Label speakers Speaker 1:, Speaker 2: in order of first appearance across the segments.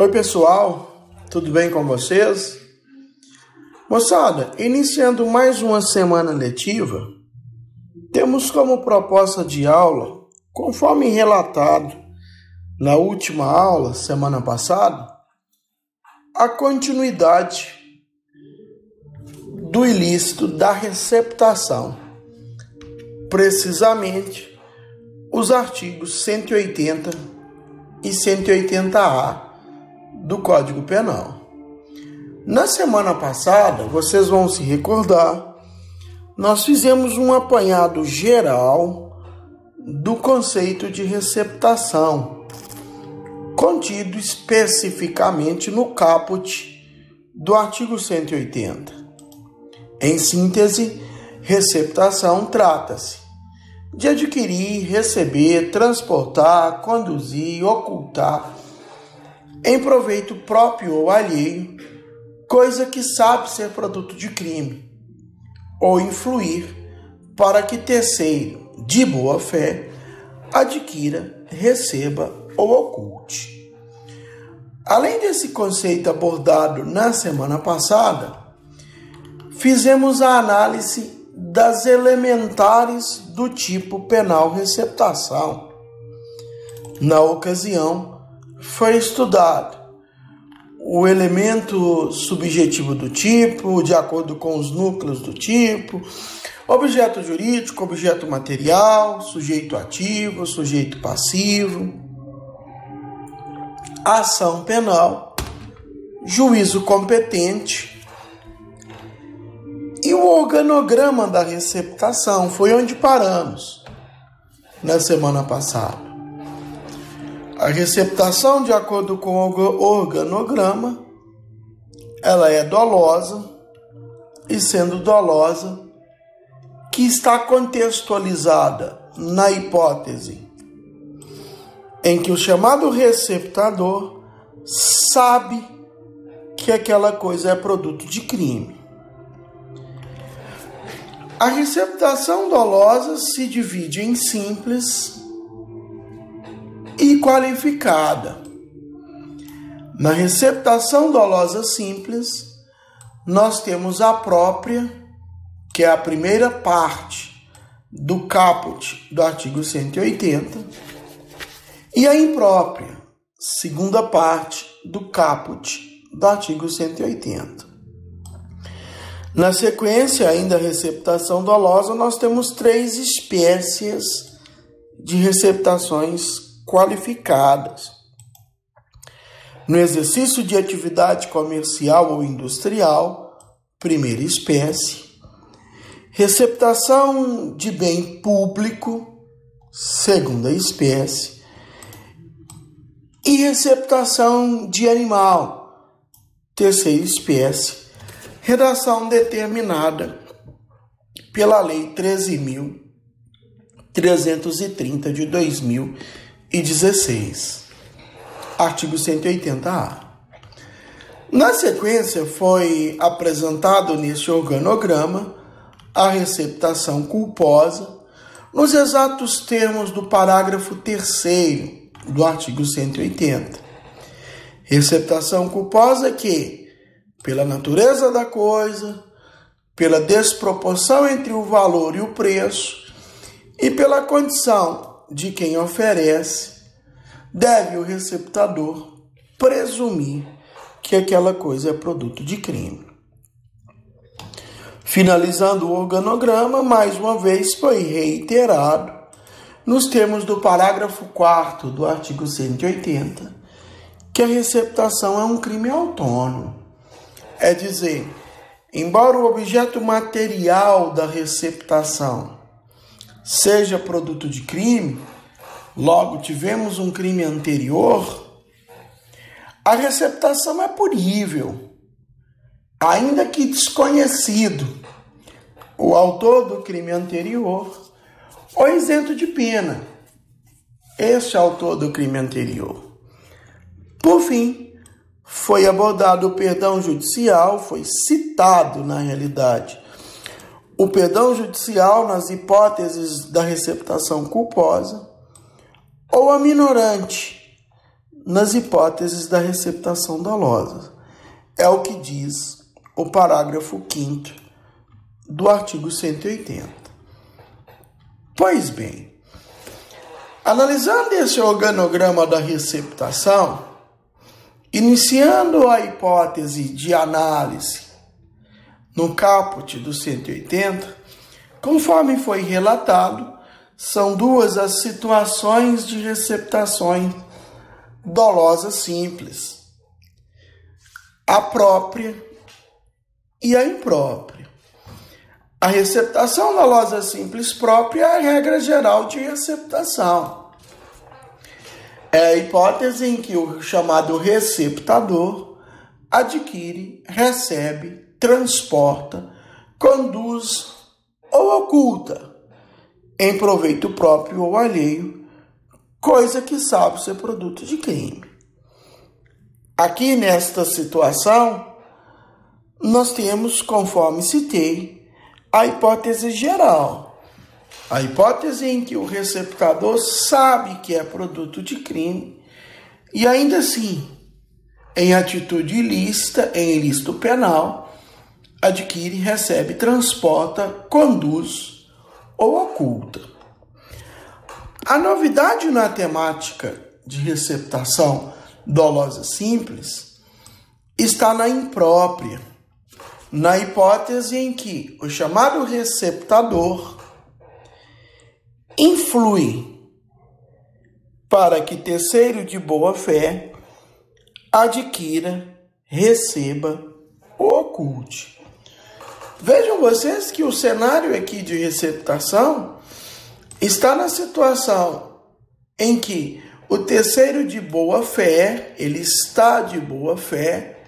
Speaker 1: Oi, pessoal, tudo bem com vocês? Moçada, iniciando mais uma semana letiva, temos como proposta de aula, conforme relatado na última aula, semana passada, a continuidade do ilícito da receptação, precisamente os artigos 180 e 180A do Código Penal. Na semana passada, vocês vão se recordar, nós fizemos um apanhado geral do conceito de receptação, contido especificamente no caput do artigo 180. Em síntese, receptação trata-se de adquirir, receber, transportar, conduzir, ocultar, em proveito próprio ou alheio, coisa que sabe ser produto de crime, ou influir para que terceiro, de boa fé, adquira, receba ou oculte. Além desse conceito abordado na semana passada, fizemos a análise das elementares do tipo penal receptação. Na ocasião, foi estudado o elemento subjetivo do tipo, de acordo com os núcleos do tipo, objeto jurídico, objeto material, sujeito ativo, sujeito passivo, ação penal, juízo competente, e o organograma da receptação foi onde paramos na semana passada. A receptação, de acordo com o organograma, ela é dolosa e sendo dolosa, que está contextualizada na hipótese em que o chamado receptador sabe que aquela coisa é produto de crime. A receptação dolosa se divide em simples e qualificada. Na receptação dolosa simples, nós temos a própria, que é a primeira parte do caput do artigo 180, e a imprópria, segunda parte do caput do artigo 180. Na sequência, ainda a receptação dolosa, nós temos três espécies de receptações qualificadas. No exercício de atividade comercial ou industrial, primeira espécie. Receptação de bem público, segunda espécie. E receptação de animal, terceira espécie redação determinada pela Lei 13.330 de 2016, artigo 180-A. Na sequência, foi apresentado neste organograma a receptação culposa, nos exatos termos do parágrafo 3 do artigo 180. Receptação culposa que, pela natureza da coisa, pela desproporção entre o valor e o preço e pela condição de quem oferece, deve o receptador presumir que aquela coisa é produto de crime. Finalizando o organograma, mais uma vez foi reiterado, nos termos do parágrafo 4 do artigo 180, que a receptação é um crime autônomo é dizer, embora o objeto material da receptação seja produto de crime, logo tivemos um crime anterior, a receptação é purível, ainda que desconhecido o autor do crime anterior ou isento de pena, este autor do crime anterior. Por fim, foi abordado o perdão judicial, foi citado na realidade. O perdão judicial nas hipóteses da receptação culposa ou a minorante nas hipóteses da receptação dolosa. É o que diz o parágrafo 5 do artigo 180. Pois bem, analisando esse organograma da receptação, iniciando a hipótese de análise no caput do 180, conforme foi relatado, são duas as situações de receptações dolosas simples: a própria e a imprópria. A receptação dolosa simples própria é a regra geral de receptação. É a hipótese em que o chamado receptador adquire, recebe, transporta, conduz ou oculta, em proveito próprio ou alheio, coisa que sabe ser produto de crime. Aqui nesta situação, nós temos, conforme citei, a hipótese geral. A hipótese em que o receptador sabe que é produto de crime e ainda assim, em atitude ilícita, em ilícito penal, adquire, recebe, transporta, conduz ou oculta. A novidade na temática de receptação dolosa simples está na imprópria, na hipótese em que o chamado receptador influi para que terceiro de boa fé adquira, receba ou oculte. Vejam vocês que o cenário aqui de receptação está na situação em que o terceiro de boa fé, ele está de boa fé,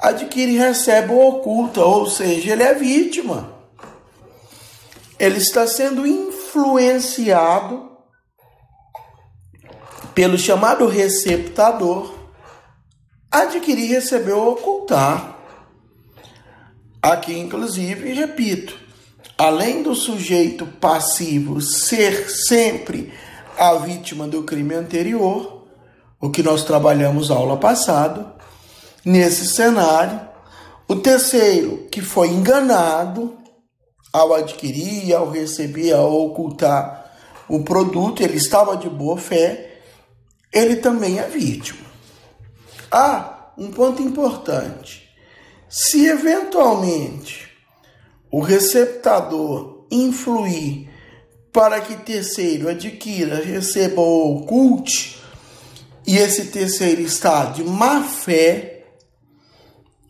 Speaker 1: adquire e recebe o oculto, ou seja, ele é vítima. Ele está sendo influenciado pelo chamado receptador, adquirir, receber ou ocultar. Aqui, inclusive, repito, além do sujeito passivo ser sempre a vítima do crime anterior, o que nós trabalhamos aula passada, nesse cenário, o terceiro que foi enganado ao adquirir, ao receber, ao ocultar o produto, ele estava de boa fé, ele também é vítima. Ah, um ponto importante. Se eventualmente o receptador influir para que terceiro adquira, receba ou oculte, e esse terceiro está de má fé,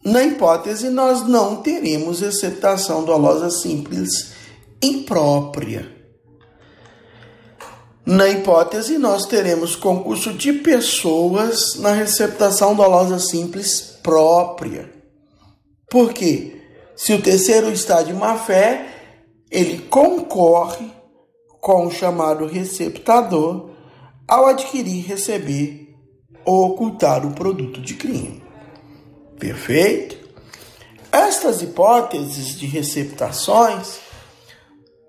Speaker 1: na hipótese nós não teremos receptação dolosa simples imprópria. Na hipótese, nós teremos concurso de pessoas na receptação dolosa simples própria. Por quê? Se o terceiro está de má fé, ele concorre com o chamado receptador ao adquirir, receber ou ocultar o produto de crime. Perfeito? Estas hipóteses de receptações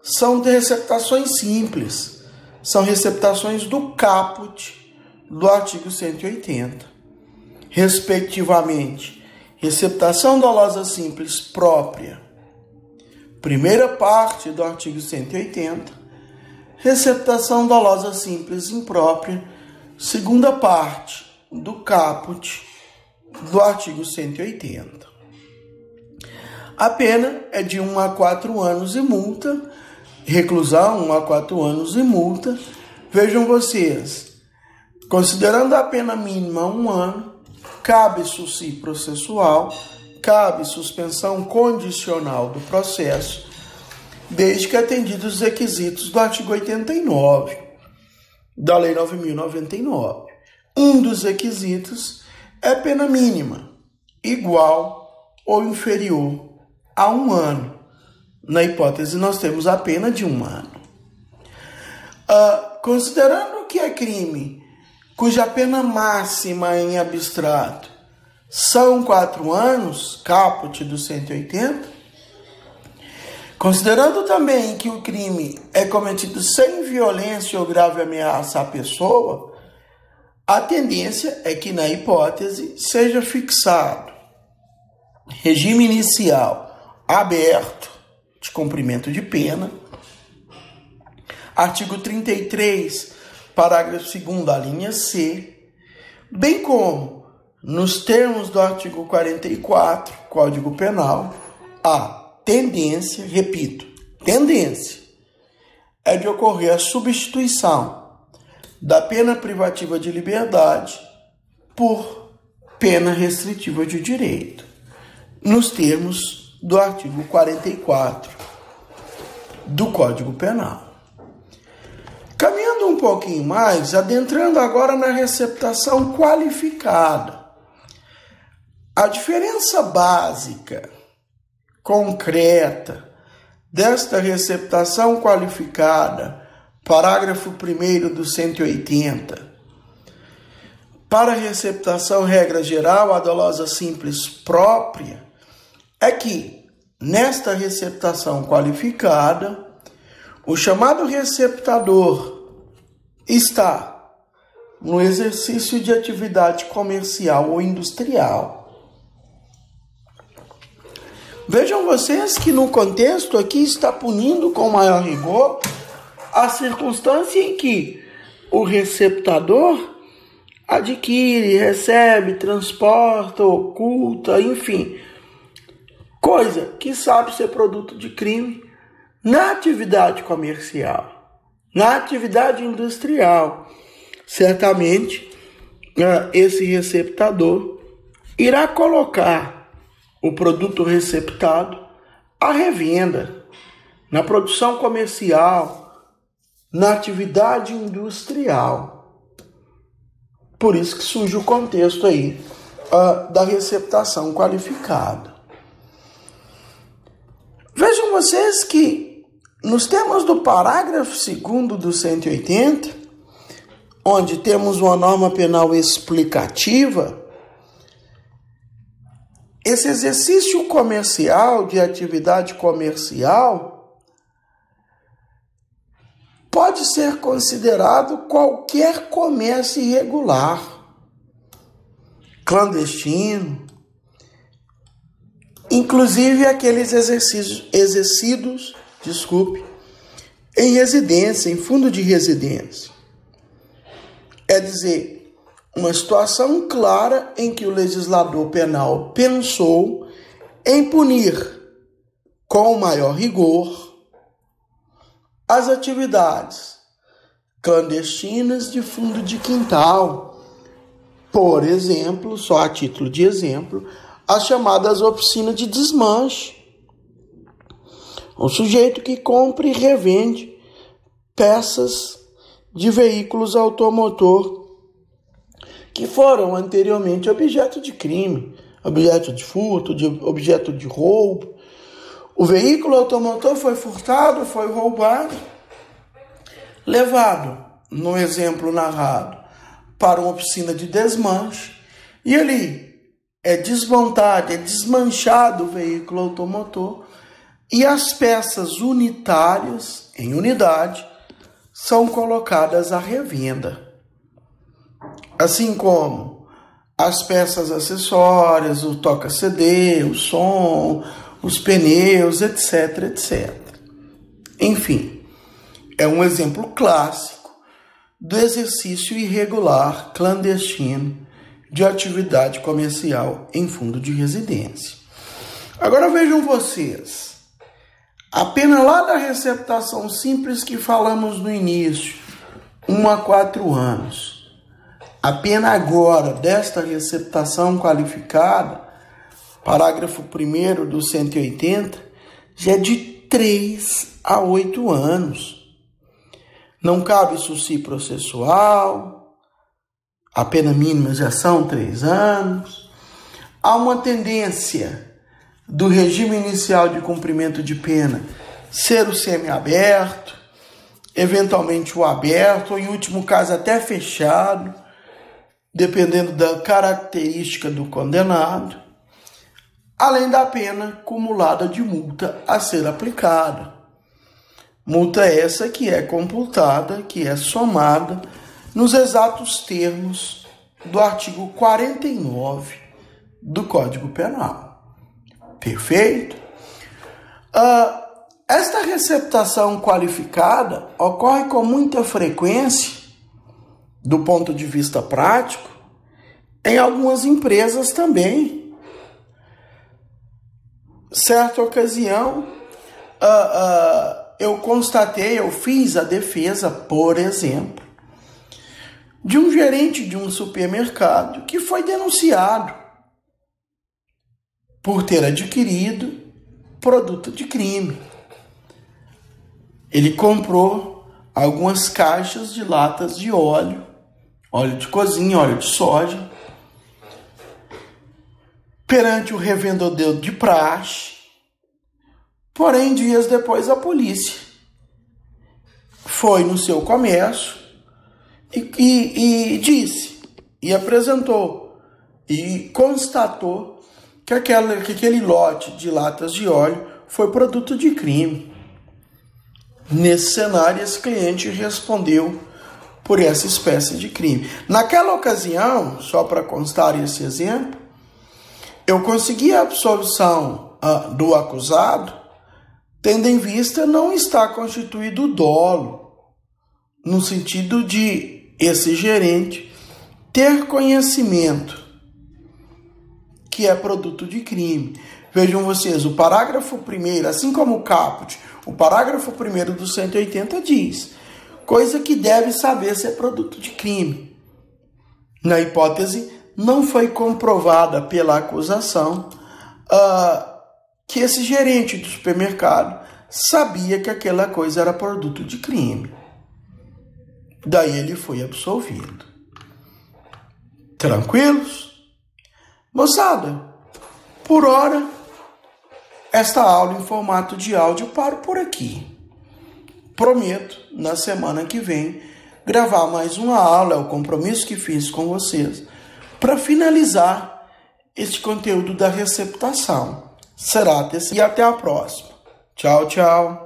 Speaker 1: são de receptações simples, são receptações do caput do artigo 180, respectivamente Receptação dolosa simples própria. Primeira parte do artigo 180. Receptação dolosa simples imprópria. Segunda parte do caput do artigo 180. A pena é de 1 a 4 anos e multa, reclusão 1 a 4 anos e multa. Vejam vocês, considerando a pena mínima um ano, cabe susci processual, cabe suspensão condicional do processo, desde que atendidos os requisitos do artigo 89 da Lei 9099. Um dos requisitos é pena mínima, igual ou inferior a um ano. Na hipótese, nós temos a pena de um ano. Uh, considerando que é crime cuja pena máxima em abstrato são quatro anos, caput do 180, considerando também que o crime é cometido sem violência ou grave ameaça à pessoa, A tendência é que na hipótese seja fixado regime inicial aberto de cumprimento de pena. Artigo 33, parágrafo 2 a linha C, bem como nos termos do artigo 44, Código Penal, a tendência, repito, tendência é de ocorrer a substituição da pena privativa de liberdade por pena restritiva de direito, nos termos do artigo 44 do Código Penal. Um pouquinho mais, adentrando agora na receptação qualificada. A diferença básica, concreta, desta receptação qualificada, parágrafo 1 do 180, para a receptação regra geral, a dolosa simples própria, é que, nesta receptação qualificada, o chamado receptador está no exercício de atividade comercial ou industrial. Vejam vocês que no contexto aqui está punindo com maior rigor a circunstância em que o receptador adquire, recebe, transporta, oculta, enfim, coisa que sabe ser produto de crime na atividade comercial, na atividade industrial, certamente né, esse receptador irá colocar o produto receptado à revenda na produção comercial, na atividade industrial. Por isso que surge o contexto aí uh, da receptação qualificada. Vejam vocês que nos termos do parágrafo 2 do 180, onde temos uma norma penal explicativa, esse exercício comercial, de atividade comercial, pode ser considerado qualquer comércio irregular, clandestino, inclusive aqueles exercícios, exercidos desculpe, em residência, em fundo de residência. É dizer, uma situação clara em que o legislador penal pensou em punir com maior rigor as atividades clandestinas de fundo de quintal. Por exemplo, só a título de exemplo, as chamadas oficinas de desmanche um sujeito que compra e revende peças de veículos automotor que foram anteriormente objeto de crime, objeto de furto, de objeto de roubo. O veículo automotor foi furtado, foi roubado, levado, no exemplo narrado, para uma oficina de desmanche e ali é desmontado, é desmanchado o veículo automotor e as peças unitárias, em unidade, são colocadas à revenda. Assim como as peças acessórias, o toca-CD, o som, os pneus, etc, etc. Enfim, é um exemplo clássico do exercício irregular, clandestino, de atividade comercial em fundo de residência. Agora vejam vocês, a pena lá da receptação simples que falamos no início, 1 a 4 anos. A pena agora desta receptação qualificada, parágrafo 1 do 180, já é de 3 a 8 anos. Não cabe suci processual, a pena mínima já são 3 anos. Há uma tendência do regime inicial de cumprimento de pena ser o semiaberto, eventualmente o aberto, ou em último caso até fechado, dependendo da característica do condenado, além da pena cumulada de multa a ser aplicada. Multa essa que é computada, que é somada nos exatos termos do artigo 49 do Código Penal. Perfeito? Uh, esta receptação qualificada ocorre com muita frequência, do ponto de vista prático, em algumas empresas também. Certa ocasião, uh, uh, eu constatei, eu fiz a defesa, por exemplo, de um gerente de um supermercado que foi denunciado por ter adquirido produto de crime. Ele comprou algumas caixas de latas de óleo, óleo de cozinha, óleo de soja, perante o revendedor de praxe. Porém, dias depois, a polícia foi no seu comércio e, e, e disse, e apresentou, e constatou que, aquela, que aquele lote de latas de óleo foi produto de crime. Nesse cenário, esse cliente respondeu por essa espécie de crime. Naquela ocasião, só para constar esse exemplo, eu consegui a absolvição uh, do acusado, tendo em vista não estar constituído dolo, no sentido de esse gerente ter conhecimento que é produto de crime. Vejam vocês, o parágrafo primeiro, assim como o caput, o parágrafo primeiro do 180 diz: coisa que deve saber se é produto de crime. Na hipótese, não foi comprovada pela acusação uh, que esse gerente do supermercado sabia que aquela coisa era produto de crime. Daí ele foi absolvido. Tranquilos? Moçada, por hora, esta aula em formato de áudio paro por aqui. Prometo, na semana que vem, gravar mais uma aula, é o compromisso que fiz com vocês, para finalizar este conteúdo da receptação. Será até e até a próxima. Tchau, tchau.